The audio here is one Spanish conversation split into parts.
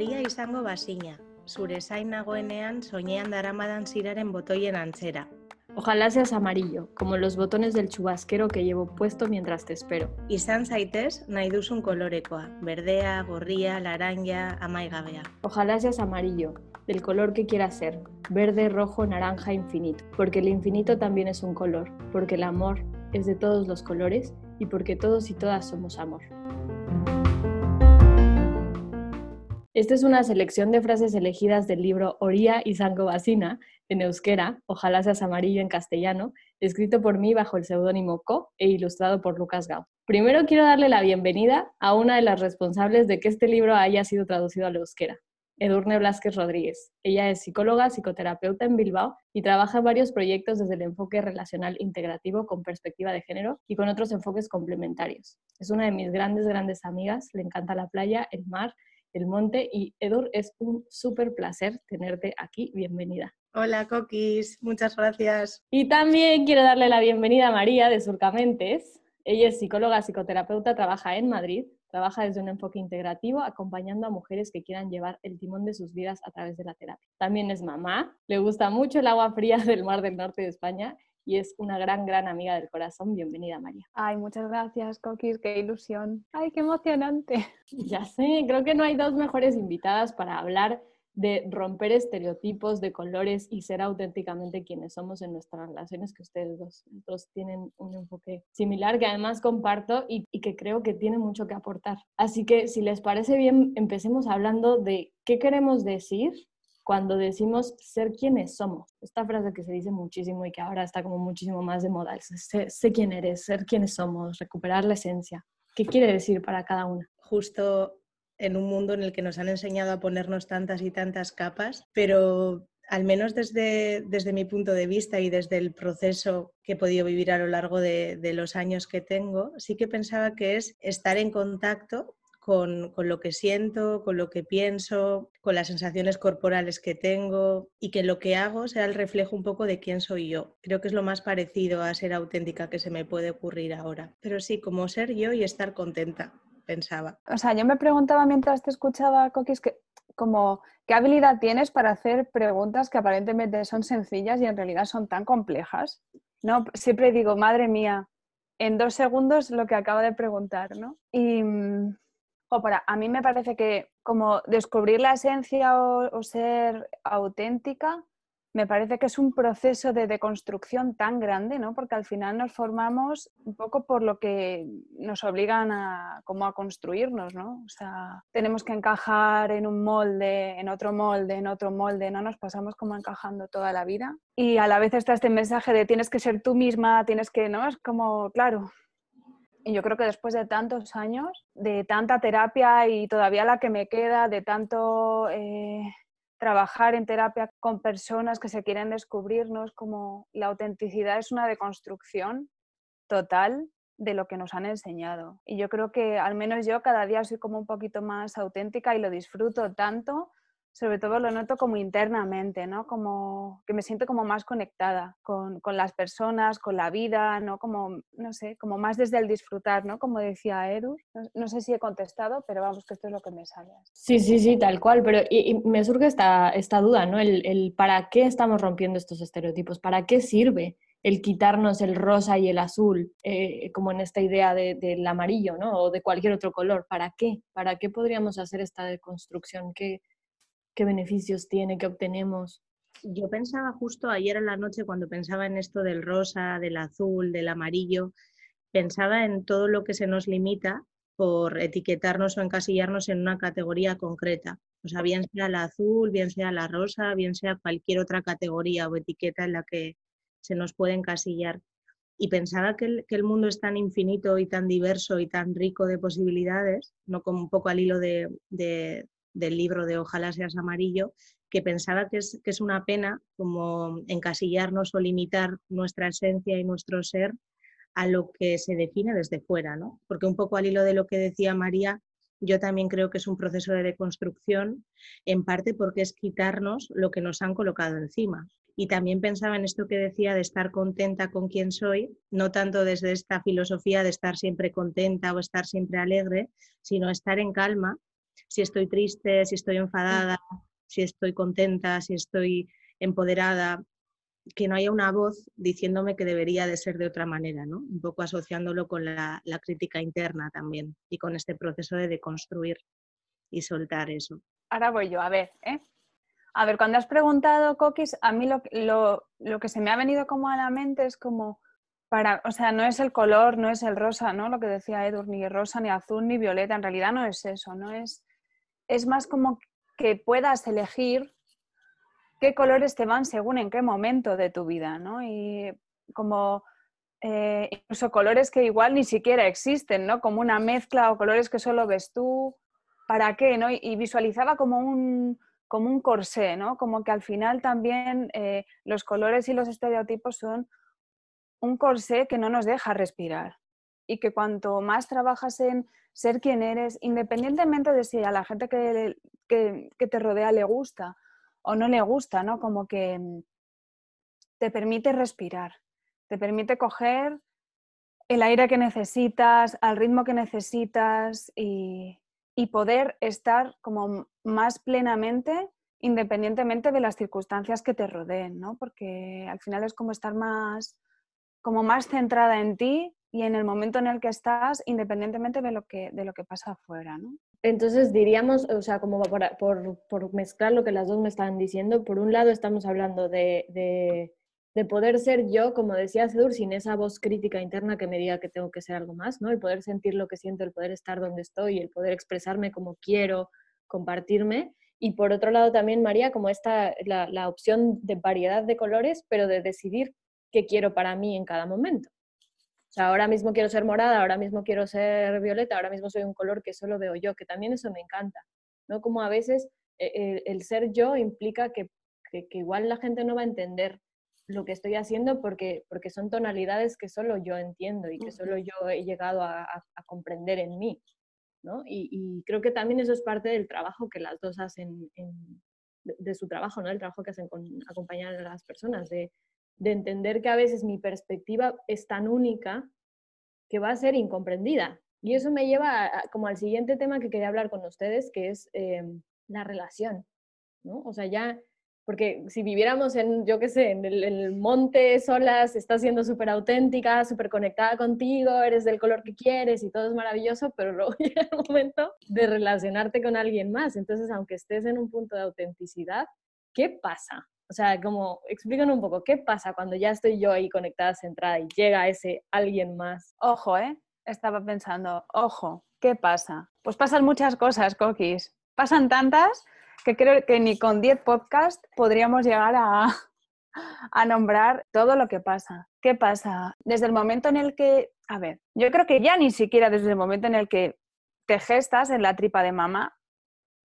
Horia izango bazina, zure zain nagoenean soinean daramadan ziraren botoien antzera. Ojalá seas amarillo, como los botones del chubasquero que llevo puesto mientras te espero. Izan zaitez nahi duzun kolorekoa, berdea, gorria, laranja, amaigabea. Ojalá seas amarillo, del color que quieras ser, verde, rojo, naranja, infinito, porque el infinito también es un color, porque el amor es de todos los colores y porque todos y todas somos amor. Esta es una selección de frases elegidas del libro Oría y Zango Bacina, en euskera, Ojalá seas amarillo en castellano, escrito por mí bajo el seudónimo Co e ilustrado por Lucas Gau. Primero quiero darle la bienvenida a una de las responsables de que este libro haya sido traducido al euskera, Edurne Blasquez Rodríguez. Ella es psicóloga, psicoterapeuta en Bilbao y trabaja en varios proyectos desde el enfoque relacional integrativo con perspectiva de género y con otros enfoques complementarios. Es una de mis grandes, grandes amigas, le encanta la playa, el mar el monte. Y Edur, es un súper placer tenerte aquí. Bienvenida. Hola, Coquis. Muchas gracias. Y también quiero darle la bienvenida a María de Surcamentes. Ella es psicóloga, psicoterapeuta, trabaja en Madrid. Trabaja desde un enfoque integrativo, acompañando a mujeres que quieran llevar el timón de sus vidas a través de la terapia. También es mamá, le gusta mucho el agua fría del Mar del Norte de España y es una gran, gran amiga del corazón. Bienvenida, María. Ay, muchas gracias, Coquis, qué ilusión. Ay, qué emocionante. Ya sé, creo que no hay dos mejores invitadas para hablar de romper estereotipos de colores y ser auténticamente quienes somos en nuestras relaciones, que ustedes dos, tienen un enfoque similar, que además comparto y, y, que creo que tiene mucho que aportar. Así que si les parece bien, empecemos hablando de qué queremos decir cuando decimos ser quienes somos. Esta frase que se dice muchísimo y que ahora está como muchísimo más de moda, sé, quién eres, ser quienes somos, recuperar la esencia. ¿Qué quiere decir para cada una? Justo en un mundo en el que nos han enseñado a ponernos tantas y tantas capas, pero al menos desde, desde mi punto de vista y desde el proceso que he podido vivir a lo largo de, de los años que tengo, sí que pensaba que es estar en contacto con, lo que siento, con lo que pienso, con las sensaciones corporales que tengo y que lo que hago sea el reflejo un poco de quién soy yo. Creo que es lo más parecido a ser auténtica que se me puede ocurrir ahora. Pero sí, como ser yo y estar contenta, pensaba. O sea, yo me preguntaba mientras te escuchaba, Coquis, que como qué habilidad tienes para hacer preguntas que aparentemente son sencillas y en realidad son tan complejas. No, siempre digo, madre mía, en dos segundos lo que acabo de preguntar, ¿no? Y mm, para, a mí me parece que como descubrir la esencia o, ser auténtica, me parece que es un proceso de deconstrucción tan grande, ¿no? Porque al final nos formamos un poco por lo que nos obligan a, como a construirnos, ¿no? O sea, tenemos que encajar en un molde, en otro molde, en otro molde, ¿no? Nos pasamos como encajando toda la vida. Y a la vez está este mensaje de tienes que ser tú misma, tienes que, ¿no? Es como, claro, y yo creo que después de tantos años, de tanta terapia y todavía la que me queda, de tanto eh, trabajar en terapia con personas que se quieren descubrirnos, como la autenticidad es una deconstrucción total de lo que nos han enseñado. Y yo creo que al menos yo cada día soy como un poquito más auténtica y lo disfruto tanto sobre todo lo noto como internamente, ¿no? Como que me siento como más conectada con, con, las personas, con la vida, ¿no? Como, no sé, como más desde el disfrutar, ¿no? Como decía Edu. No, sé si he contestado, pero vamos, que esto es lo que me sale. Sí, sí, sí, tal cual. Pero y, me surge esta, esta duda, ¿no? El, el, para qué estamos rompiendo estos estereotipos, para qué sirve el quitarnos el rosa y el azul, eh, como en esta idea de, del amarillo, ¿no? O de cualquier otro color. ¿Para qué? ¿Para qué podríamos hacer esta deconstrucción? ¿Qué, qué beneficios tiene, qué obtenemos. Yo pensaba justo ayer en la noche cuando pensaba en esto del rosa, del azul, del amarillo, pensaba en todo lo que se nos limita por etiquetarnos o encasillarnos en una categoría concreta. O sea, bien sea la azul, bien sea la rosa, bien sea cualquier otra categoría o etiqueta en la que se nos puede encasillar. Y pensaba que el, que el mundo es tan infinito y tan diverso y tan rico de posibilidades, no como un poco al hilo de, del libro de Ojalá seas amarillo, que pensaba que es, que es una pena como encasillarnos o limitar nuestra esencia y nuestro ser a lo que se define desde fuera, ¿no? Porque un poco al hilo de lo que decía María, yo también creo que es un proceso de deconstrucción, en parte porque es quitarnos lo que nos han colocado encima. Y también pensaba en esto que decía de estar contenta con quien soy, no tanto desde esta filosofía de estar siempre contenta o estar siempre alegre, sino estar en calma si estoy triste, si estoy enfadada, si estoy contenta, si estoy empoderada, que no haya una voz diciéndome que debería de ser de otra manera, ¿no? Un poco asociándolo con la, crítica interna también y con este proceso de deconstruir y soltar eso. Ahora voy yo, a ver, ¿eh? A ver, cuando has preguntado, Coquis, a mí lo, lo, que se me ha venido como a la mente es como, para, o sea, no es el color, no es el rosa, ¿no? Lo que decía Edur, ni rosa, ni azul, ni violeta, en realidad no es eso, no es, es más como que puedas elegir qué colores te van según en qué momento de tu vida, ¿no? Y como eh, incluso colores que igual ni siquiera existen, ¿no? Como una mezcla o colores que solo ves tú, ¿para qué? ¿no? Y, visualizaba como un, como un corsé, ¿no? Como que al final también eh, los colores y los estereotipos son un corsé que no nos deja respirar y que cuanto más trabajas en ser quien eres, independientemente de si a la gente que, que te rodea le gusta o no le gusta, ¿no? Como que mm, te permite respirar, te permite coger el aire que necesitas, al ritmo que necesitas y, poder estar como más plenamente independientemente de las circunstancias que te rodeen, ¿no? Porque al final es como estar más, como más centrada en ti y en el momento en el que estás, independientemente de lo que, de lo que pasa afuera, ¿no? Entonces diríamos, o sea, como por, por, mezclar lo que las dos me estaban diciendo, por un lado estamos hablando de, de, poder ser yo, como decía Cedur, sin esa voz crítica interna que me diga que tengo que ser algo más, ¿no? El poder sentir lo que siento, el poder estar donde estoy, el poder expresarme como quiero, compartirme. Y por otro lado también, María, como esta, la opción de variedad de colores, pero de decidir qué quiero para mí en cada momento. O sea, ahora mismo quiero ser morada, ahora mismo quiero ser violeta, ahora mismo soy un color que solo veo yo, que también eso me encanta, ¿no? Como a veces eh, el, ser yo implica que, que, igual la gente no va a entender lo que estoy haciendo porque, porque son tonalidades que solo yo entiendo y que solo yo he llegado a, a, comprender en mí, ¿no? Y, y, creo que también eso es parte del trabajo que las dos hacen en, de, de, su trabajo, ¿no? El trabajo que hacen con acompañar a las personas, de, de entender que a veces mi perspectiva es tan única que va a ser incomprendida. Y eso me lleva como al siguiente tema que quería hablar con ustedes, que es em, la relación, ¿no? O sea, ya, porque si viviéramos en, yo qué sé, en el, monte solas, estás siendo súper auténtica, súper conectada contigo, eres del color que quieres y todo es maravilloso, pero luego llega el momento de relacionarte con alguien más. Entonces, aunque estés en un punto de autenticidad, ¿qué pasa? O sea, como explícanos un poco, ¿qué pasa cuando ya estoy yo ahí conectada, centrada y llega ese alguien más? Ojo, ¿eh? Estaba pensando, ojo, ¿qué pasa? Pues pasan muchas cosas, Coquis. Pasan tantas que creo que ni con 10 podcasts podríamos llegar a, a nombrar todo lo que pasa. ¿Qué pasa? Desde el momento en el que, a ver, yo creo que ya ni siquiera desde el momento en el que te gestas en la tripa de mamá,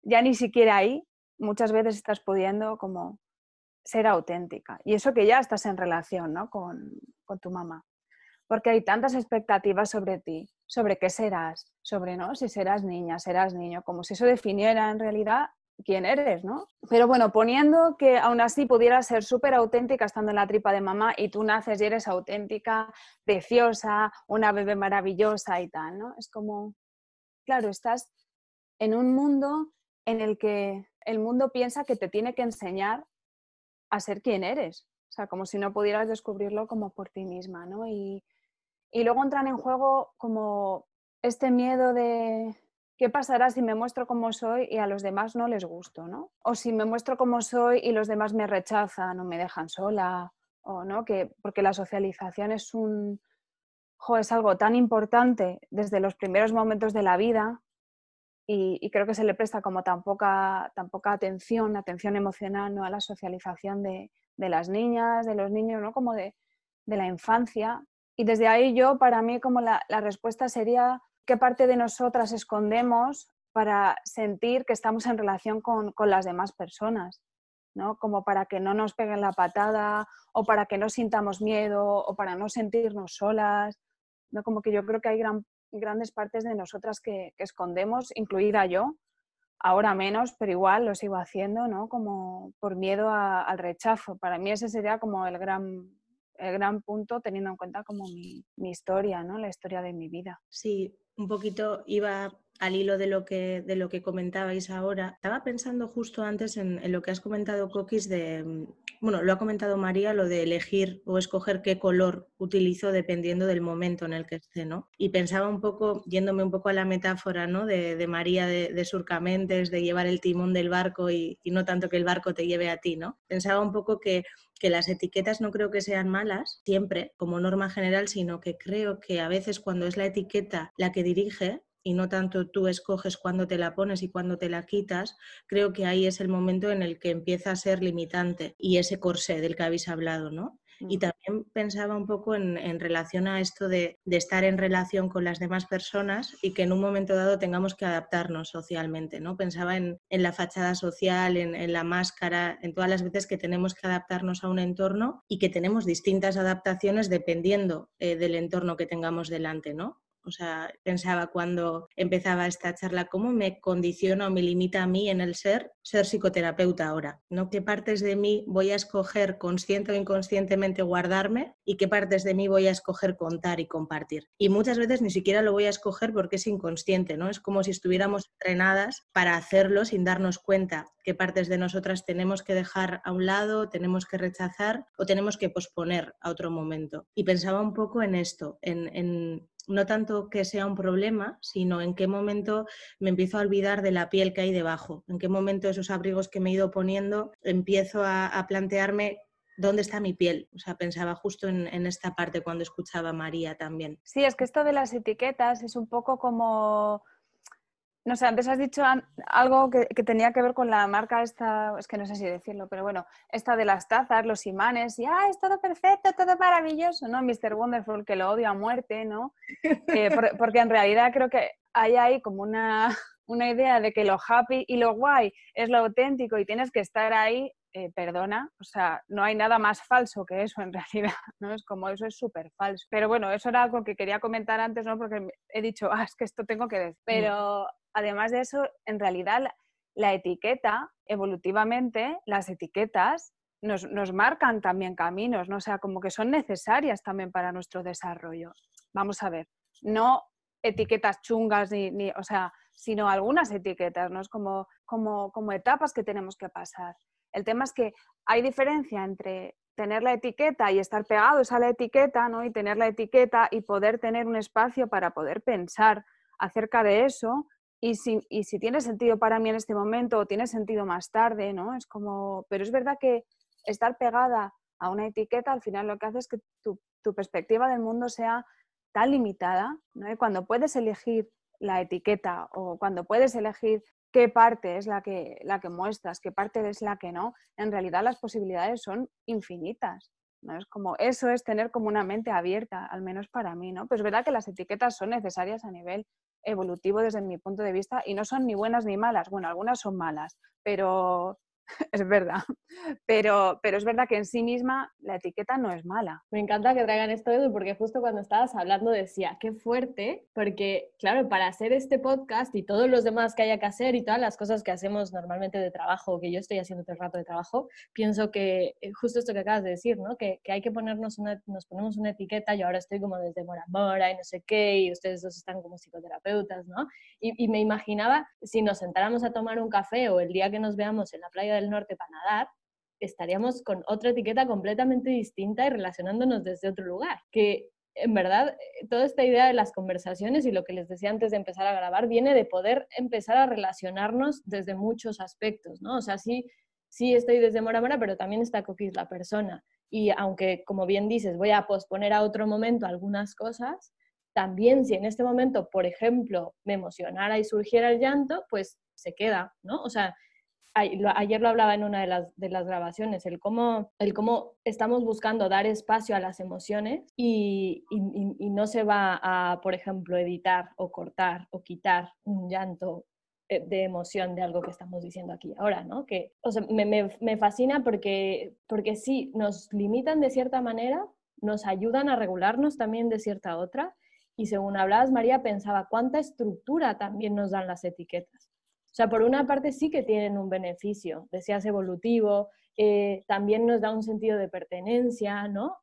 ya ni siquiera ahí muchas veces estás pudiendo como ser auténtica. Y eso que ya estás en relación ¿no? con, con, tu mamá. Porque hay tantas expectativas sobre ti, sobre qué serás, sobre ¿no? si serás niña, serás niño, como si eso definiera en realidad quién eres, ¿no? Pero bueno, poniendo que aún así pudieras ser súper auténtica estando en la tripa de mamá y tú naces y eres auténtica, preciosa, una bebé maravillosa y tal, ¿no? Es como, claro, estás en un mundo en el que el mundo piensa que te tiene que enseñar a ser quien eres. O sea, como si no pudieras descubrirlo como por ti misma, ¿no? Y, luego entran en juego como este miedo de qué pasará si me muestro como soy y a los demás no les gusto, ¿no? O si me muestro como soy y los demás me rechazan o me dejan sola, o no, que porque la socialización es un es algo tan importante desde los primeros momentos de la vida y, creo que se le presta como tan poca, tan poca atención, atención emocional ¿no? a la socialización de, de, las niñas, de los niños, ¿no? como de, de, la infancia. Y desde ahí yo, para mí, como la, la respuesta sería qué parte de nosotras escondemos para sentir que estamos en relación con, con las demás personas. ¿no? Como para que no nos peguen la patada o para que no sintamos miedo o para no sentirnos solas. ¿no? Como que yo creo que hay gran grandes partes de nosotras que, escondemos, incluida yo, ahora menos, pero igual lo sigo haciendo, ¿no? Como por miedo al rechazo. Para mí ese sería como el gran, el gran punto teniendo en cuenta como mi, historia, ¿no? La historia de mi vida. Sí, un poquito iba al hilo de lo que, de lo que comentabais ahora, estaba pensando justo antes en, lo que has comentado, Coquis, de, bueno, lo ha comentado María, lo de elegir o escoger qué color utilizo dependiendo del momento en el que esté, ¿no? Y pensaba un poco, yéndome un poco a la metáfora, ¿no? De, María de, Surcamentes, de llevar el timón del barco y, y, no tanto que el barco te lleve a ti, ¿no? Pensaba un poco que, que las etiquetas no creo que sean malas siempre como norma general, sino que creo que a veces cuando es la etiqueta la que dirige, y no tanto tú escoges cuándo te la pones y cuándo te la quitas, creo que ahí es el momento en el que empieza a ser limitante y ese corsé del que habéis hablado, ¿no? Y también pensaba un poco en, relación a esto de, estar en relación con las demás personas y que en un momento dado tengamos que adaptarnos socialmente, ¿no? Pensaba en, la fachada social, en, la máscara, en todas las veces que tenemos que adaptarnos a un entorno y que tenemos distintas adaptaciones dependiendo eh, del entorno que tengamos delante, ¿no? O sea, pensaba cuando empezaba esta charla, ¿cómo me condiciona o me limita a mí en el ser ser psicoterapeuta ahora? ¿no? ¿Qué partes de mí voy a escoger consciente o inconscientemente guardarme y qué partes de mí voy a escoger contar y compartir? Y muchas veces ni siquiera lo voy a escoger porque es inconsciente, ¿no? Es como si estuviéramos entrenadas para hacerlo sin darnos cuenta qué partes de nosotras tenemos que dejar a un lado, tenemos que rechazar o tenemos que posponer a otro momento. Y pensaba un poco en esto, en, en no tanto que sea un problema, sino en qué momento me empiezo a olvidar de la piel que hay debajo, en qué momento esos abrigos que me he ido poniendo empiezo a, plantearme dónde está mi piel. O sea, pensaba justo en, en, esta parte cuando escuchaba a María también. Sí, es que esto de las etiquetas es un poco como no sé, antes has dicho algo que, tenía que ver con la marca esta, es que no sé si decirlo, pero bueno, esta de las tazas, los imanes, y ah, es todo perfecto, todo maravilloso, ¿no? Mr. Wonderful, que lo odio a muerte, ¿no? Eh, porque en realidad creo que hay ahí como una, una, idea de que lo happy y lo guay es lo auténtico y tienes que estar ahí, eh, perdona, o sea, no hay nada más falso que eso en realidad, ¿no? Es como eso es súper falso. Pero bueno, eso era algo que quería comentar antes, ¿no? Porque he dicho, ah, es que esto tengo que decir. Pero además de eso, en realidad la, etiqueta, evolutivamente, las etiquetas nos, marcan también caminos, ¿no? O sea, como que son necesarias también para nuestro desarrollo. Vamos a ver, no etiquetas chungas, ni, o sea, sino algunas etiquetas, ¿no? Es como, como, como etapas que tenemos que pasar. El tema es que hay diferencia entre tener la etiqueta y estar pegados a la etiqueta, ¿no? Y tener la etiqueta y poder tener un espacio para poder pensar acerca de eso y si, y si tiene sentido para mí en este momento o tiene sentido más tarde, ¿no? Es como, pero es verdad que estar pegada a una etiqueta al final lo que hace es que tu, tu perspectiva del mundo sea tan limitada, ¿no? Y cuando puedes elegir la etiqueta o cuando puedes elegir qué parte es la que, la que muestras, qué parte es la que no, en realidad las posibilidades son infinitas. ¿no? Es como, eso es tener como una mente abierta, al menos para mí, ¿no? Pues es verdad que las etiquetas son necesarias a nivel evolutivo desde mi punto de vista y no son ni buenas ni malas. Bueno, algunas son malas, pero es verdad. Pero, pero es verdad que en sí misma la etiqueta no es mala. Me encanta que traigan esto, Edu, porque justo cuando estabas hablando decía, qué fuerte, porque claro, para hacer este podcast y todos los demás que haya que hacer y todas las cosas que hacemos normalmente de trabajo, que yo estoy haciendo todo el rato de trabajo, pienso que eh, justo esto que acabas de decir, ¿no? Que, que hay que ponernos una, nos ponemos una etiqueta, yo ahora estoy como desde Mora Mora y no sé qué, y ustedes dos están como psicoterapeutas, ¿no? Y, y me imaginaba si nos sentáramos a tomar un café o el día que nos veamos en la playa del Norte para nadar, estaríamos con otra etiqueta completamente distinta y relacionándonos desde otro lugar. Que en verdad, eh, toda esta idea de las conversaciones y lo que les decía antes de empezar a grabar viene de poder empezar a relacionarnos desde muchos aspectos, ¿no? O sea, sí, sí estoy desde Mora Mora, pero también está Coquis la persona. Y aunque, como bien dices, voy a posponer a otro momento algunas cosas, también si en este momento, por ejemplo, me emocionara y surgiera el llanto, pues se queda, ¿no? O sea, ayer lo hablaba en una de las, grabaciones, el cómo, el cómo estamos buscando dar espacio a las emociones y, no se va a, por ejemplo, editar o cortar o quitar un llanto eh, de emoción de algo que estamos diciendo aquí ahora, ¿no? Que, o sea, me, me, me fascina porque, porque sí, nos limitan de cierta manera, nos ayudan a regularnos también de cierta otra, y según hablabas, María, pensaba cuánta estructura también nos dan las etiquetas. O sea, por una parte sí que tienen un beneficio, decías evolutivo, eh, también nos da un sentido de pertenencia, ¿no?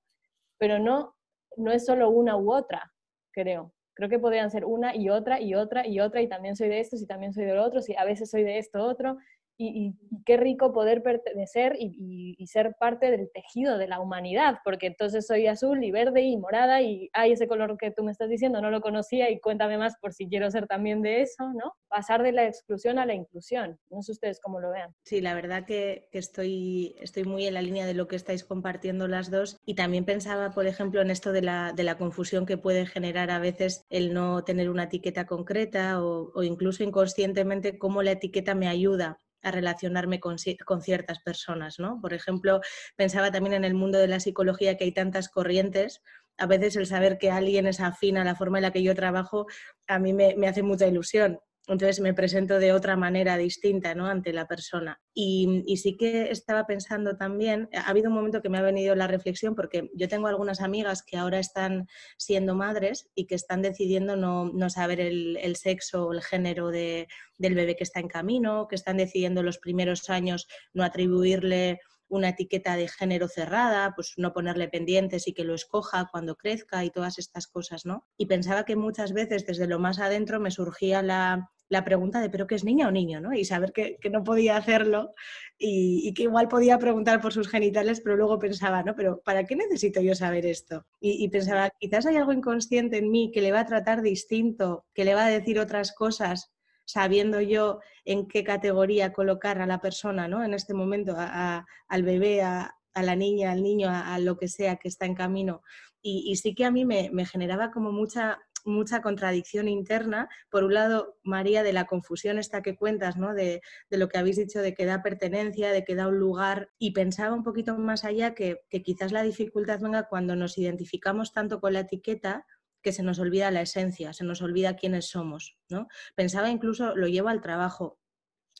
Pero no, no es solo una u otra, creo. Creo que podrían ser una y otra y otra y otra y también soy de esto y también soy de lo otro, y a veces soy de esto otro y, qué rico poder pertenecer y, ser parte del tejido de la humanidad, porque entonces soy azul y verde y morada y hay ese color que tú me estás diciendo, no lo conocía y cuéntame más por si quiero ser también de eso, ¿no? Pasar de la exclusión a la inclusión. No sé ustedes cómo lo vean. Sí, la verdad que, estoy, estoy muy en la línea de lo que estáis compartiendo las dos y también pensaba, por ejemplo, en esto de la, de la confusión que puede generar a veces el no tener una etiqueta concreta o, o incluso inconscientemente cómo la etiqueta me ayuda a relacionarme con, ciertas personas, ¿no? Por ejemplo, pensaba también en el mundo de la psicología que hay tantas corrientes. A veces el saber que alguien es afín a la forma en la que yo trabajo a mí me, me hace mucha ilusión entonces me presento de otra manera distinta ¿no? ante la persona. Y, sí que estaba pensando también, ha habido un momento que me ha venido la reflexión porque yo tengo algunas amigas que ahora están siendo madres y que están decidiendo no, saber el, sexo o el género del bebé que está en camino, que están decidiendo los primeros años no atribuirle una etiqueta de género cerrada, pues no ponerle pendientes y que lo escoja cuando crezca y todas estas cosas, ¿no? Y pensaba que muchas veces desde lo más adentro me surgía la, pregunta de pero qué es niña o niño, ¿no? Y saber que, no podía hacerlo y, que igual podía preguntar por sus genitales, pero luego pensaba, ¿no? Pero ¿para qué necesito yo saber esto? Y, pensaba, quizás hay algo inconsciente en mí que le va a tratar distinto, que le va a decir otras cosas sabiendo yo en qué categoría colocar a la persona, ¿no? En este momento, al bebé, a, la niña, al niño, a, lo que sea que está en camino. Y, sí que a mí me, generaba como mucha, mucha contradicción interna. Por un lado, María, de la confusión esta que cuentas, ¿no? De, de, lo que habéis dicho, de que da pertenencia, de que da un lugar. Y pensaba un poquito más allá que, que quizás la dificultad venga cuando nos identificamos tanto con la etiqueta que se nos olvida la esencia, se nos olvida quiénes somos. ¿no? Pensaba incluso, lo llevo al trabajo,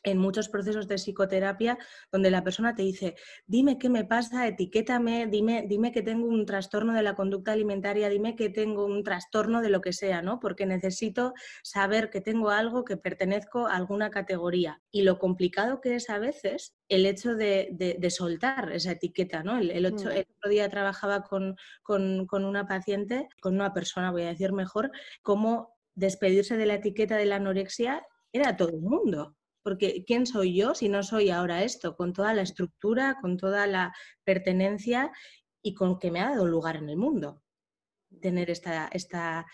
en muchos procesos de psicoterapia donde la persona te dice, dime qué me pasa, etiquétame, dime, dime que tengo un trastorno de la conducta alimentaria, dime que tengo un trastorno de lo que sea, ¿no? Porque necesito saber que tengo algo que pertenezco a alguna categoría. Y lo complicado que es a veces el hecho de, soltar esa etiqueta, ¿no? El, mm. otro día trabajaba con, con una paciente, con una persona, voy a decir mejor, cómo despedirse de la etiqueta de la anorexia era todo el mundo porque ¿quién soy yo si no soy ahora esto? Con toda la estructura, con toda la pertenencia y con que me ha dado lugar en el mundo tener esta, esta,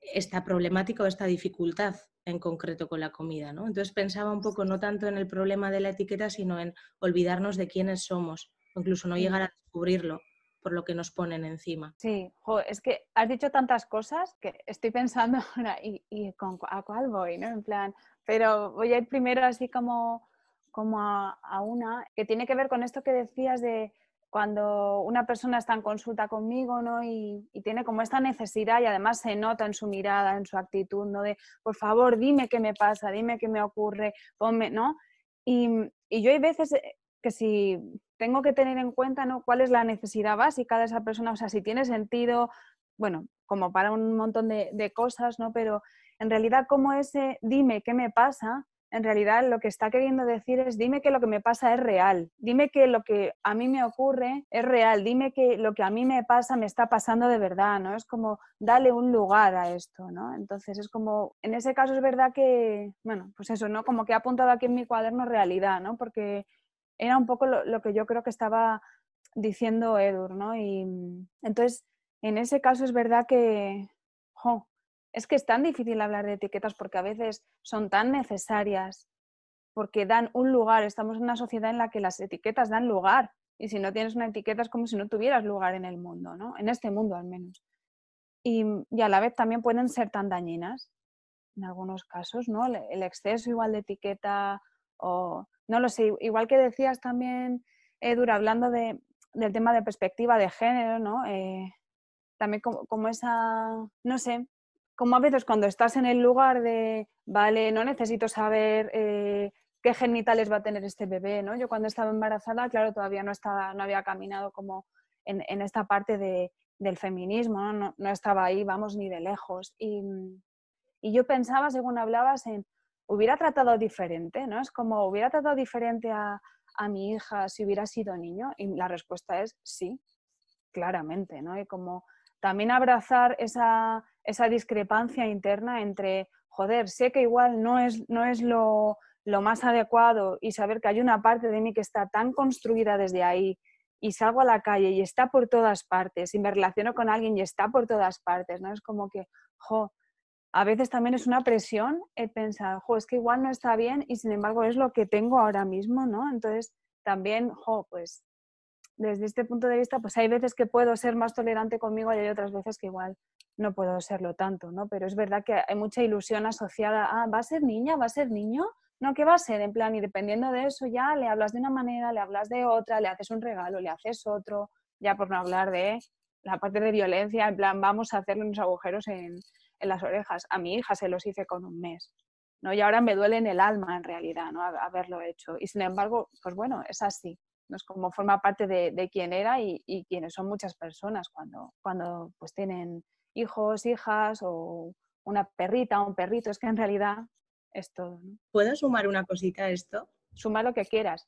esta problemática o esta dificultad en concreto con la comida. ¿no? Entonces pensaba un poco no tanto en el problema de la etiqueta, sino en olvidarnos de quiénes somos, o incluso no llegar a descubrirlo por lo que nos ponen encima. Sí, es que has dicho tantas cosas que estoy pensando ahora, ¿y, con, a cuál voy? ¿no? En plan, pero voy a ir primero así como, como a, una que tiene que ver con esto que decías de cuando una persona está en consulta conmigo ¿no? y, tiene como esta necesidad y además se nota en su mirada, en su actitud, ¿no? de por favor dime qué me pasa, dime qué me ocurre, ponme, ¿no? Y, y yo hay veces eh, que si tengo que tener en cuenta ¿no? cuál es la necesidad básica de esa persona, o sea, si tiene sentido, bueno, como para un montón de, de cosas, ¿no? Pero en realidad como ese dime qué me pasa, en realidad lo que está queriendo decir es dime que lo que me pasa es real, dime que lo que a mí me ocurre es real, dime que lo que a mí me pasa me está pasando de verdad, ¿no? Es como dale un lugar a esto, ¿no? Entonces es como, en ese caso es verdad que, bueno, pues eso, ¿no? Como que he apuntado aquí en mi cuaderno realidad, ¿no? Porque era un poco lo, que yo creo que estaba diciendo Edur, ¿no? Y entonces, en ese caso es verdad que, es que es tan difícil hablar de etiquetas porque a veces son tan necesarias, porque dan un lugar. Estamos en una sociedad en la que las etiquetas dan lugar. Y si no tienes una etiqueta es como si no tuvieras lugar en el mundo, ¿no? En este mundo al menos. Y, a la vez también pueden ser tan dañinas en algunos casos, ¿no? El exceso igual de etiqueta o, no lo sé, igual que decías también, Edur, hablando de, del tema de perspectiva de género, ¿no? Eh, también como, esa, no sé, como a veces cuando estás en el lugar de, vale, no necesito saber eh, qué genitales va a tener este bebé, ¿no? Yo cuando estaba embarazada, claro, todavía no, estaba, no había caminado como en, en esta parte de, del feminismo, ¿no? ¿no? estaba ahí, vamos, ni de lejos. Y, y, yo pensaba, según hablabas, en, hubiera tratado diferente, ¿no? Es como, hubiera tratado diferente a, a mi hija si hubiera sido niño. Y la respuesta es sí, claramente, ¿no? Y como también abrazar esa, esa discrepancia interna entre, joder, sé que igual no es, no es lo, lo más adecuado y saber que hay una parte de mí que está tan construida desde ahí y salgo a la calle y está por todas partes y me relaciono con alguien y está por todas partes, ¿no? Es como que, jo, a veces también es una presión el pensar, jo, es que igual no está bien y sin embargo es lo que tengo ahora mismo, ¿no? Entonces también, jo, pues desde este punto de vista, pues hay veces que puedo ser más tolerante conmigo y hay otras veces que igual no puedo serlo tanto, ¿no? Pero es verdad que hay mucha ilusión asociada a, ¿va a ser niña? ¿Va a ser niño? No, ¿qué va a ser? En plan, y dependiendo de eso ya le hablas de una manera, le hablas de otra, le haces un regalo, le haces otro, ya por no hablar de la parte de violencia, en plan, vamos a hacerle unos agujeros en, en las orejas. A mi hija se los hice con un mes, ¿no? Y ahora me duele en el alma, en realidad, ¿no? Haberlo hecho. Y sin embargo, pues bueno, es así. ¿no? Es como forma parte de, de quién era y, y quienes son muchas personas cuando, cuando pues tienen hijos, hijas o una perrita, un perrito. Es que en realidad es todo. ¿Puedo sumar una cosita a esto? Suma lo que quieras.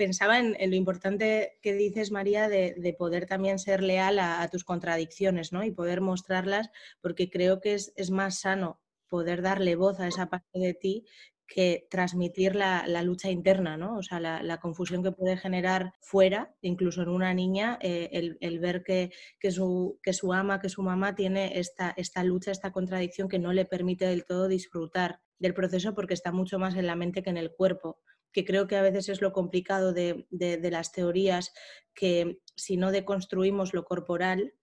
Pensaba en, lo importante que dices, María, de, poder también ser leal a, tus contradicciones ¿no? y poder mostrarlas, porque creo que es, más sano poder darle voz a esa parte de ti que transmitir la, lucha interna, ¿no? O sea, la, confusión que puede generar fuera, incluso en una niña, eh, el, ver que, que, su, que su ama, que su mamá tiene esta, esta lucha, esta contradicción que no le permite del todo disfrutar del proceso porque está mucho más en la mente que en el cuerpo, que creo que a veces es lo complicado de, las teorías, que si no deconstruimos lo corporal,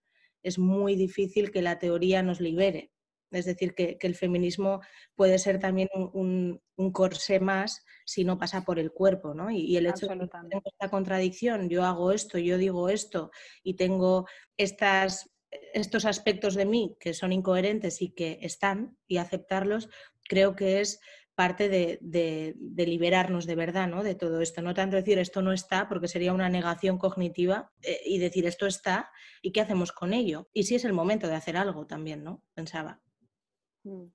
es muy difícil que la teoría nos libere. Es decir, que, el feminismo puede ser también un, un, corsé más si no pasa por el cuerpo, ¿no? Y, el hecho de que tengo esta contradicción, yo hago esto, yo digo esto y tengo estas, estos aspectos de mí que son incoherentes y que están y aceptarlos, creo que es parte de, liberarnos de verdad ¿no? de todo esto. No tanto decir esto no está, porque sería una negación cognitiva, eh, y decir esto está y qué hacemos con ello. Y si es el momento de hacer algo también, ¿no? Pensaba. Mm.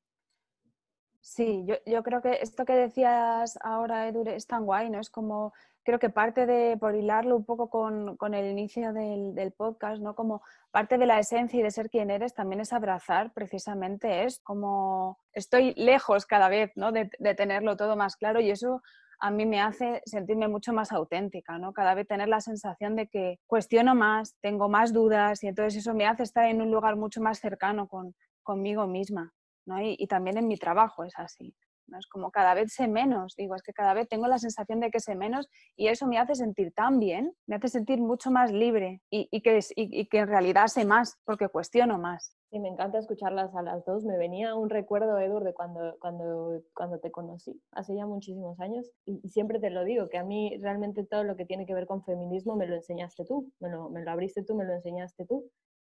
Sí, yo, creo que esto que decías ahora, Edu, es tan guay, ¿no? Es como creo que parte de, por hilarlo un poco con, el inicio del, podcast, ¿no? Como parte de la esencia y de ser quien eres también es abrazar precisamente es como estoy lejos cada vez, ¿no? De, tenerlo todo más claro y eso a mí me hace sentirme mucho más auténtica, ¿no? Cada vez tener la sensación de que cuestiono más, tengo más dudas y entonces eso me hace estar en un lugar mucho más cercano con, conmigo misma, ¿no? Y, y también en mi trabajo es así. ¿no? Es como cada vez sé menos, digo, es que cada vez tengo la sensación de que sé menos y eso me hace sentir tan bien, me hace sentir mucho más libre y, que, y, que en realidad sé más porque cuestiono más. Y me encanta escucharlas a las dos. Me venía un recuerdo, Edur, de cuando, cuando, cuando te conocí, hace ya muchísimos años, y, siempre te lo digo, que a mí realmente todo lo que tiene que ver con feminismo me lo enseñaste tú, me lo, me lo abriste tú, me lo enseñaste tú.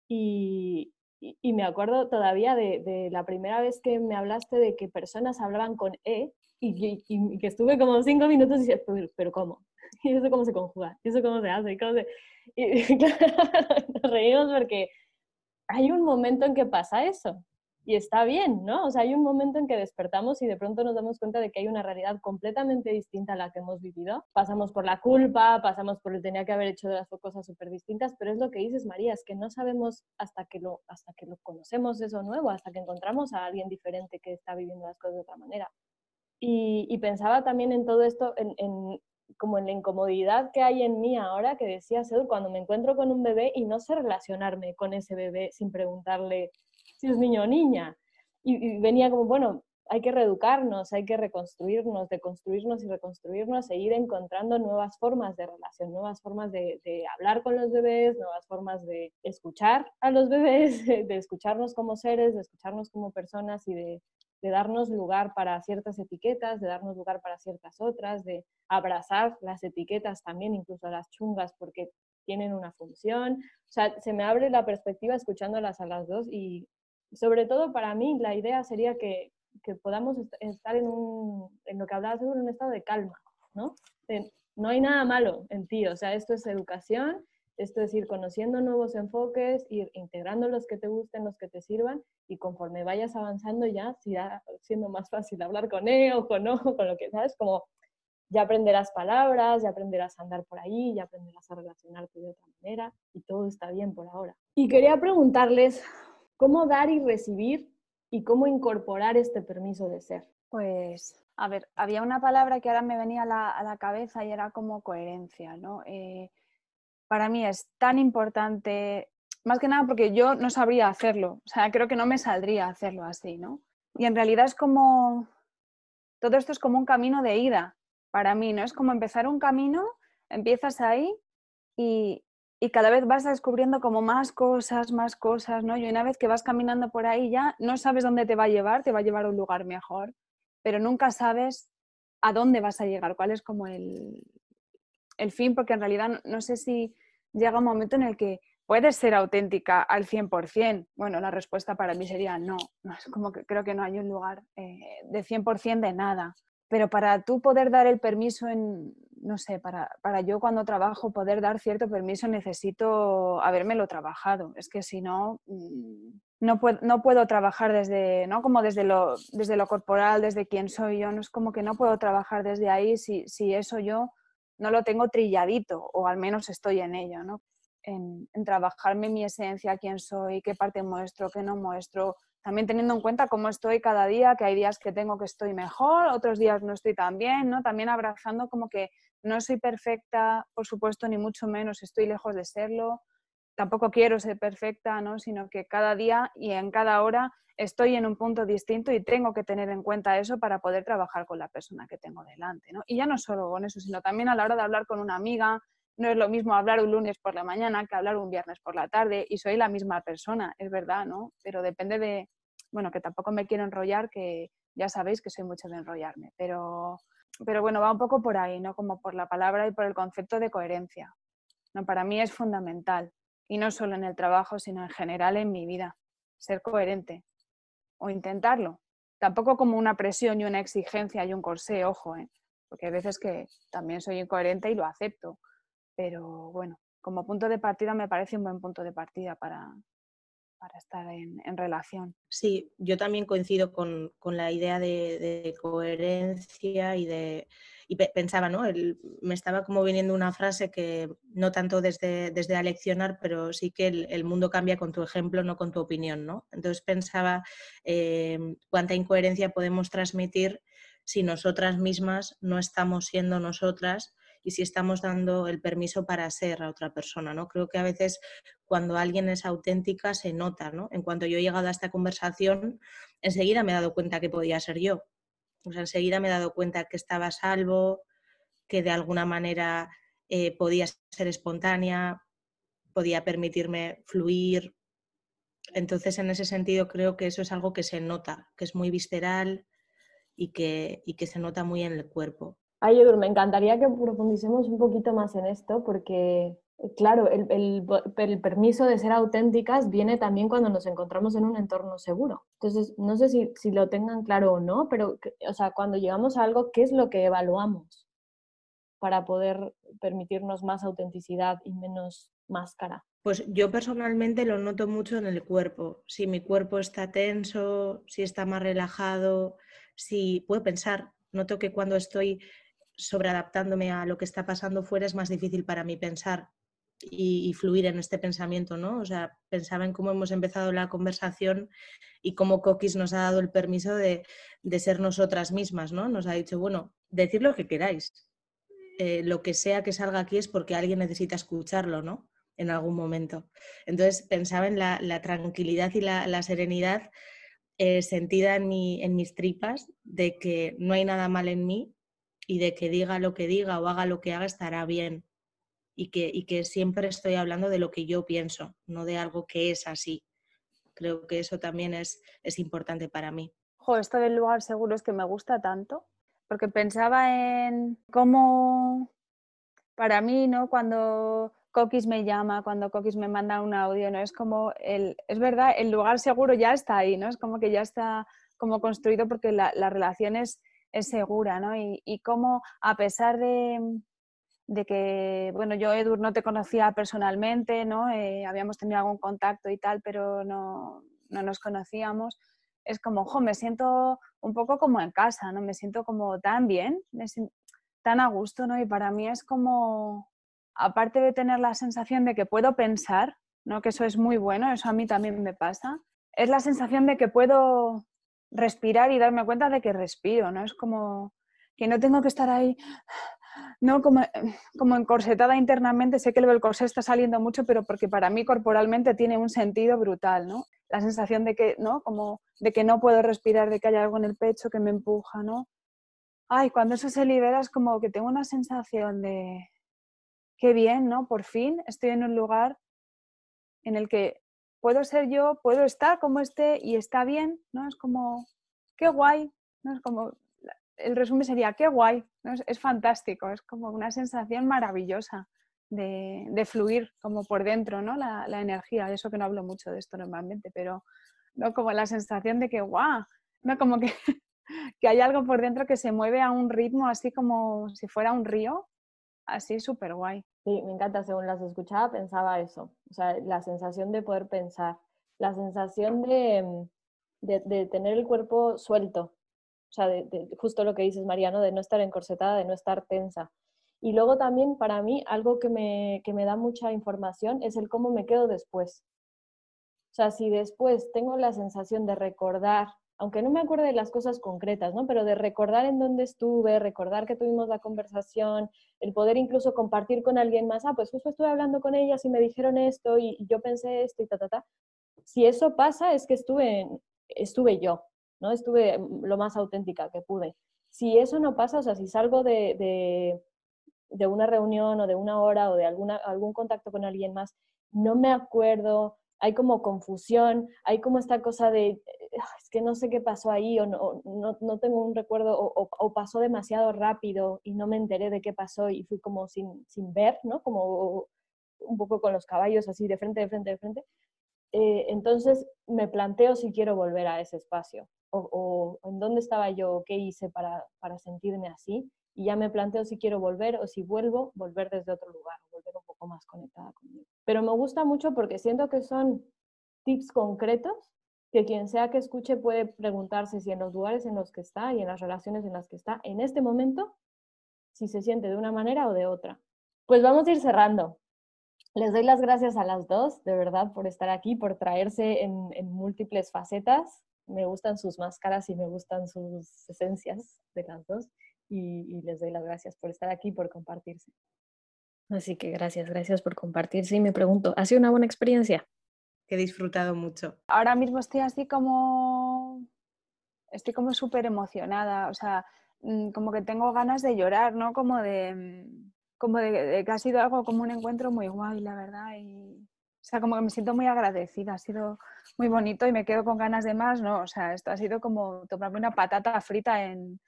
Y, y, me acuerdo todavía de, la primera vez que me hablaste de que personas hablaban con E y, que estuve como cinco minutos y dije, pero, ¿cómo? ¿Y eso cómo se conjuga? ¿Y eso cómo se hace? ¿Cómo se... Y, claro, nos reímos porque hay un momento en que pasa eso y está bien, ¿no? O sea, hay un momento en que despertamos y de pronto nos damos cuenta de que hay una realidad completamente distinta a la que hemos vivido. Pasamos por la culpa, pasamos por el tenía que haber hecho de las cosas súper distintas, pero es lo que dices, María, es que no sabemos hasta que, lo, hasta que lo conocemos eso nuevo, hasta que encontramos a alguien diferente que está viviendo las cosas de otra manera. Y, pensaba también en todo esto, en, como en la incomodidad que hay en mí ahora, que decía Sedur, cuando me encuentro con un bebé y no sé relacionarme con ese bebé sin preguntarle si es niño o niña. Y, venía como, bueno, hay que reeducarnos, hay que reconstruirnos, deconstruirnos y reconstruirnos, seguir encontrando nuevas formas de relación, nuevas formas de, hablar con los bebés, nuevas formas de escuchar a los bebés, de escucharnos como seres, de escucharnos como personas y de, de darnos lugar para ciertas etiquetas, de darnos lugar para ciertas otras, de abrazar las etiquetas también, incluso las chungas, porque tienen una función. O sea, se me abre la perspectiva escuchándolas a las dos y sobre todo para mí la idea sería que, que podamos estar en, un, en lo que hablabas en un estado de calma, ¿no? no hay nada malo en ti, o sea, esto es educación, esto es ir conociendo nuevos enfoques, ir integrando los que te gusten, los que te sirvan, y conforme vayas avanzando ya, irá siendo más fácil hablar con él o con O, con lo que sabes, como ya aprenderás palabras, ya aprenderás a andar por ahí, ya aprenderás a relacionarte de otra manera, y todo está bien por ahora. Y quería preguntarles ¿Cómo dar y recibir y cómo incorporar este permiso de ser? Pues, a ver, había una palabra que ahora me venía a la, cabeza y era como coherencia, ¿no? Eh, para mí es tan importante, más que nada porque yo no sabría hacerlo, o sea, creo que no me saldría hacerlo así, ¿no? Y en realidad es como, todo esto es como un camino de ida para mí, ¿no? Es como empezar un camino, empiezas ahí y, y cada vez vas descubriendo como más cosas, más cosas, ¿no? Y una vez que vas caminando por ahí ya no sabes dónde te va a llevar, te va a llevar a un lugar mejor, pero nunca sabes a dónde vas a llegar, cuál es como el, el fin, porque en realidad no sé si llega un momento en el que puedes ser auténtica al 100%. Bueno, la respuesta para mí sería no. no es como que creo que no hay un lugar eh, de 100% de nada. Pero para tú poder dar el permiso en, no sé, para, para yo cuando trabajo poder dar cierto permiso necesito habérmelo trabajado. Es que si no, mm, no puedo, no puedo trabajar desde, ¿no? Como desde lo, desde lo corporal, desde quién soy yo. No es como que no puedo trabajar desde ahí si, si eso yo no lo tengo trilladito o al menos estoy en ello, ¿no? En, trabajarme mi esencia, quién soy, qué parte muestro, qué no muestro, también teniendo en cuenta cómo estoy cada día, que hay días que tengo que estoy mejor, otros días no estoy tan bien, ¿no? También abrazando como que no soy perfecta, por supuesto, ni mucho menos estoy lejos de serlo, tampoco quiero ser perfecta, ¿no? Sino que cada día y en cada hora estoy en un punto distinto y tengo que tener en cuenta eso para poder trabajar con la persona que tengo delante. ¿no? Y ya no solo con eso, sino también a la hora de hablar con una amiga. No es lo mismo hablar un lunes por la mañana que hablar un viernes por la tarde y soy la misma persona, es verdad, ¿no? Pero depende de, bueno, que tampoco me quiero enrollar, que ya sabéis que soy mucho de enrollarme, pero, pero bueno, va un poco por ahí, ¿no? Como por la palabra y por el concepto de coherencia. ¿no? Para mí es fundamental, y no solo en el trabajo, sino en general en mi vida, ser coherente o intentarlo. Tampoco como una presión y una exigencia y un corsé, ojo, ¿eh? porque hay veces que también soy incoherente y lo acepto. Pero bueno, como punto de partida me parece un buen punto de partida para, para estar en, relación. Sí, yo también coincido con, la idea de, coherencia y de, y pensaba, ¿no? me estaba como viniendo una frase que no tanto desde, desde aleccionar, pero sí que el, mundo cambia con tu ejemplo, no con tu opinión, ¿no? Entonces pensaba eh, cuánta incoherencia podemos transmitir si nosotras mismas no estamos siendo nosotras y si estamos dando el permiso para ser a otra persona, ¿no? Creo que a veces cuando alguien es auténtica se nota, ¿no? En cuanto yo he llegado a esta conversación, enseguida me he dado cuenta que podía ser yo. O sea, enseguida me he dado cuenta que estaba a salvo, que de alguna manera eh, podía ser espontánea, podía permitirme fluir. Entonces, en ese sentido, creo que eso es algo que se nota, que es muy visceral y que, y que se nota muy en el cuerpo. Ay, Edur, me encantaría que profundicemos un poquito más en esto porque, claro, el, permiso de ser auténticas viene también cuando nos encontramos en un entorno seguro. Entonces, no sé si, si lo tengan claro o no, pero, o sea, cuando llegamos a algo, ¿qué es lo que evaluamos para poder permitirnos más autenticidad y menos máscara? Pues yo personalmente lo noto mucho en el cuerpo. Si mi cuerpo está tenso, si está más relajado, si puedo pensar. Noto que cuando estoy sobreadaptándome a lo que está pasando fuera es más difícil para mí pensar y, fluir en este pensamiento, ¿no? O sea, pensaba en cómo hemos empezado la conversación y cómo Coquis nos ha dado el permiso de, ser nosotras mismas, ¿no? Nos ha dicho, bueno, decir lo que queráis. Eh, lo que sea que salga aquí es porque alguien necesita escucharlo, ¿no? En algún momento. Entonces pensaba en la, tranquilidad y la, serenidad eh, sentida en, en mis tripas de que no hay nada mal en mí y de que diga lo que diga o haga lo que haga estará bien. Y que, y que siempre estoy hablando de lo que yo pienso, no de algo que es así. Creo que eso también es, es importante para mí. Jo, esto del lugar seguro es que me gusta tanto, porque pensaba en cómo para mí, ¿no? Cuando Coquis me llama, cuando Coquis me manda un audio, ¿no? Es como, el, es verdad, el lugar seguro ya está ahí, ¿no? Es como que ya está como construido porque la, la relación es, segura, ¿no? Y, cómo a pesar de, que, bueno, yo Edur no te conocía personalmente, ¿no? Eh, habíamos tenido algún contacto y tal, pero no, nos conocíamos. Es como, ojo, me siento un poco como en casa, ¿no? Me siento como tan bien, tan a gusto, ¿no? Y para mí es como, aparte de tener la sensación de que puedo pensar, ¿no? Que eso es muy bueno, eso a mí también me pasa, es la sensación de que puedo respirar y darme cuenta de que respiro, ¿no? Es como que no tengo que estar ahí, ¿no? Como, como encorsetada internamente, sé que el corsé está saliendo mucho, pero porque para mí corporalmente tiene un sentido brutal, ¿no? La sensación de que, ¿no? Como de que no puedo respirar, de que hay algo en el pecho que me empuja, ¿no? Ay, cuando eso se libera es como que tengo una sensación de, qué bien, ¿no? Por fin estoy en un lugar en el que puedo ser yo, puedo estar como esté y está bien, ¿no? Es como, qué guay, ¿no? Es como, el resumen sería, qué guay, ¿no? es, fantástico, es como una sensación maravillosa de, fluir como por dentro, ¿no? La, energía, eso que no hablo mucho de esto normalmente, pero ¿no? como la sensación de que, guau, ¿no? Como que, que hay algo por dentro que se mueve a un ritmo así como si fuera un río, así súper guay. Sí, me encanta, según las escuchaba pensaba eso, o sea, la sensación de poder pensar, la sensación de, mm, de, tener el cuerpo suelto, o sea, de, justo lo que dices, Mariano, de no estar encorsetada, de no estar tensa. Y luego también para mí algo que me, que me da mucha información es el cómo me quedo después. O sea, si después tengo la sensación de recordar aunque no me acuerde de las cosas concretas, ¿no? Pero de recordar en dónde estuve, recordar que tuvimos la conversación, el poder incluso compartir con alguien más, ah, pues justo estuve hablando con ellas y me dijeron esto y, yo pensé esto y ta, ta, ta. Si eso pasa es que estuve, estuve yo, ¿no? Estuve lo más auténtica que pude. Si eso no pasa, o sea, si salgo de, de, de una reunión o de una hora o de alguna, algún contacto con alguien más, no me acuerdo, hay como confusión, hay como esta cosa de, es que no sé qué pasó ahí o no, no, tengo un recuerdo o, pasó demasiado rápido y no me enteré de qué pasó y fui como sin, sin ver, ¿no? Como un poco con los caballos así de frente, de frente, de frente. Eh, entonces me planteo si quiero volver a ese espacio o, en dónde estaba yo, qué hice para, para sentirme así y ya me planteo si quiero volver o si vuelvo, volver desde otro lugar, volver un poco más conectada conmigo. Pero me gusta mucho porque siento que son tips concretos que quien sea que escuche puede preguntarse si en los lugares en los que está y en las relaciones en las que está en este momento, si se siente de una manera o de otra. Pues vamos a ir cerrando. Les doy las gracias a las dos, de verdad, por estar aquí, por traerse en, múltiples facetas. Me gustan sus máscaras y me gustan sus esencias de las dos. Y, y les doy las gracias por estar aquí, por compartirse. Así que gracias, gracias por compartirse. Y me pregunto, ¿ha sido una buena experiencia? He disfrutado mucho. Ahora mismo estoy así como, estoy como súper emocionada, o sea, mm, como que tengo ganas de llorar, ¿no? Como de, mm, como de, que ha sido algo como un encuentro muy guay, la verdad. Y, o sea, como que me siento muy agradecida, ha sido muy bonito y me quedo con ganas de más, ¿no? O sea, esto ha sido como tomarme una patata frita en,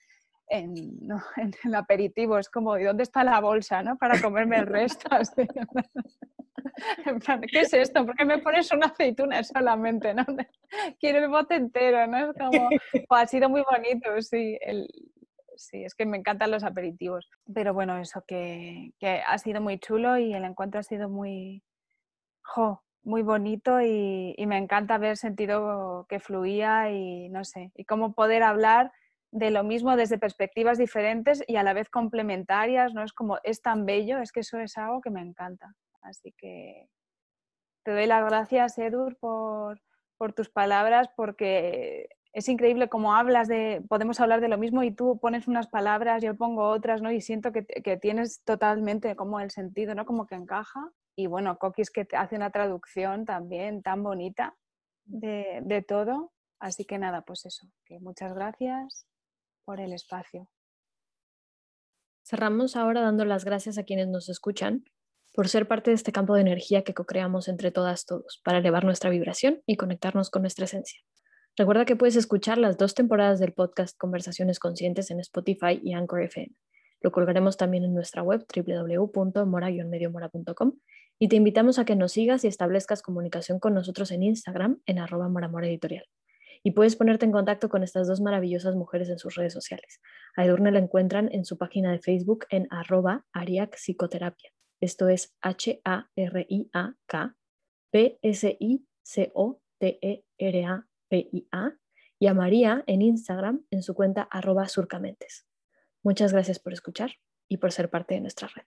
en, ¿no? en el aperitivo, es como, ¿y dónde está la bolsa, no? Para comerme el resto. ¿qué es esto? ¿Por qué me pones una aceituna solamente? ¿no? Quiero el bote entero, ¿no? Es como, ha sido muy bonito, sí. sí, es que me encantan los aperitivos. Pero bueno, eso que, que ha sido muy chulo y el encuentro ha sido muy, jo, muy bonito y, y, me encanta haber sentido que fluía y no sé, y cómo poder hablar de lo mismo desde perspectivas diferentes y a la vez complementarias, ¿no? Es como, es tan bello, es que eso es algo que me encanta. Así que te doy las gracias, Edur, por, tus palabras, porque es increíble cómo hablas de, podemos hablar de lo mismo y tú pones unas palabras, yo pongo otras, ¿no? Y siento que, tienes totalmente como el sentido, ¿no? Como que encaja. Y bueno, Coquis que hace una traducción también tan bonita de, de todo. Así que nada, pues eso, que muchas gracias por el espacio. Cerramos ahora dando las gracias a quienes nos escuchan por ser parte de este campo de energía que co-creamos entre todas todos para elevar nuestra vibración y conectarnos con nuestra esencia. Recuerda que puedes escuchar las dos temporadas del podcast Conversaciones Conscientes en Spotify y Anchor FM. Lo colgaremos también en nuestra web www.mora-mediomora.com y te invitamos a que nos sigas y establezcas comunicación con nosotros en Instagram en arroba Editorial y puedes ponerte en contacto con estas dos maravillosas mujeres en sus redes sociales. A Edurne la encuentran en su página de Facebook en arroba Ariac Psicoterapia. Esto es H-A-R-I-A-K P-S-I-C-O-T-E-R-A-P-I-A y a María en Instagram en su cuenta arroba surcamentes. Muchas gracias por escuchar y por ser parte de nuestra red.